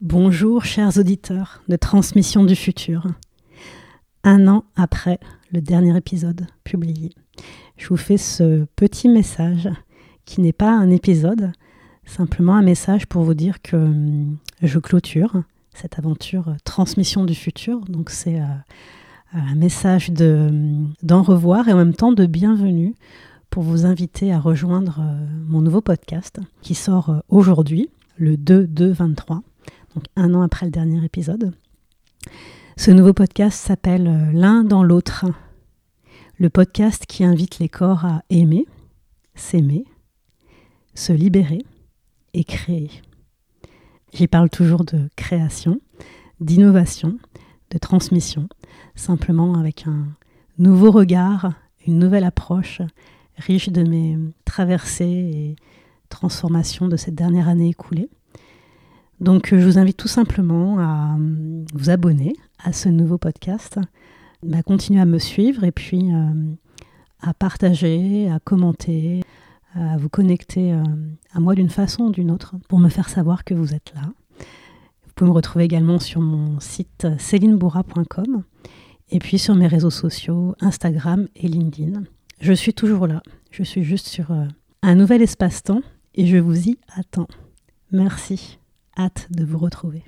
Bonjour chers auditeurs de Transmission du futur. Un an après le dernier épisode publié, je vous fais ce petit message qui n'est pas un épisode, simplement un message pour vous dire que hum, je clôture cette aventure Transmission du futur. Donc c'est euh, un message hum, d'en revoir et en même temps de bienvenue pour vous inviter à rejoindre euh, mon nouveau podcast qui sort euh, aujourd'hui, le 2-2-23, donc un an après le dernier épisode. Ce nouveau podcast s'appelle euh, L'un dans l'autre, le podcast qui invite les corps à aimer, s'aimer, se libérer et créer. J'y parle toujours de création, d'innovation, de transmission, simplement avec un nouveau regard, une nouvelle approche riche de mes traversées et transformations de cette dernière année écoulée. Donc je vous invite tout simplement à euh, vous abonner à ce nouveau podcast, à continuer à me suivre et puis euh, à partager, à commenter, à vous connecter euh, à moi d'une façon ou d'une autre pour me faire savoir que vous êtes là. Vous pouvez me retrouver également sur mon site célinebourra.com et puis sur mes réseaux sociaux Instagram et LinkedIn. Je suis toujours là. Je suis juste sur euh, un nouvel espace-temps et je vous y attends. Merci. Hâte de vous retrouver.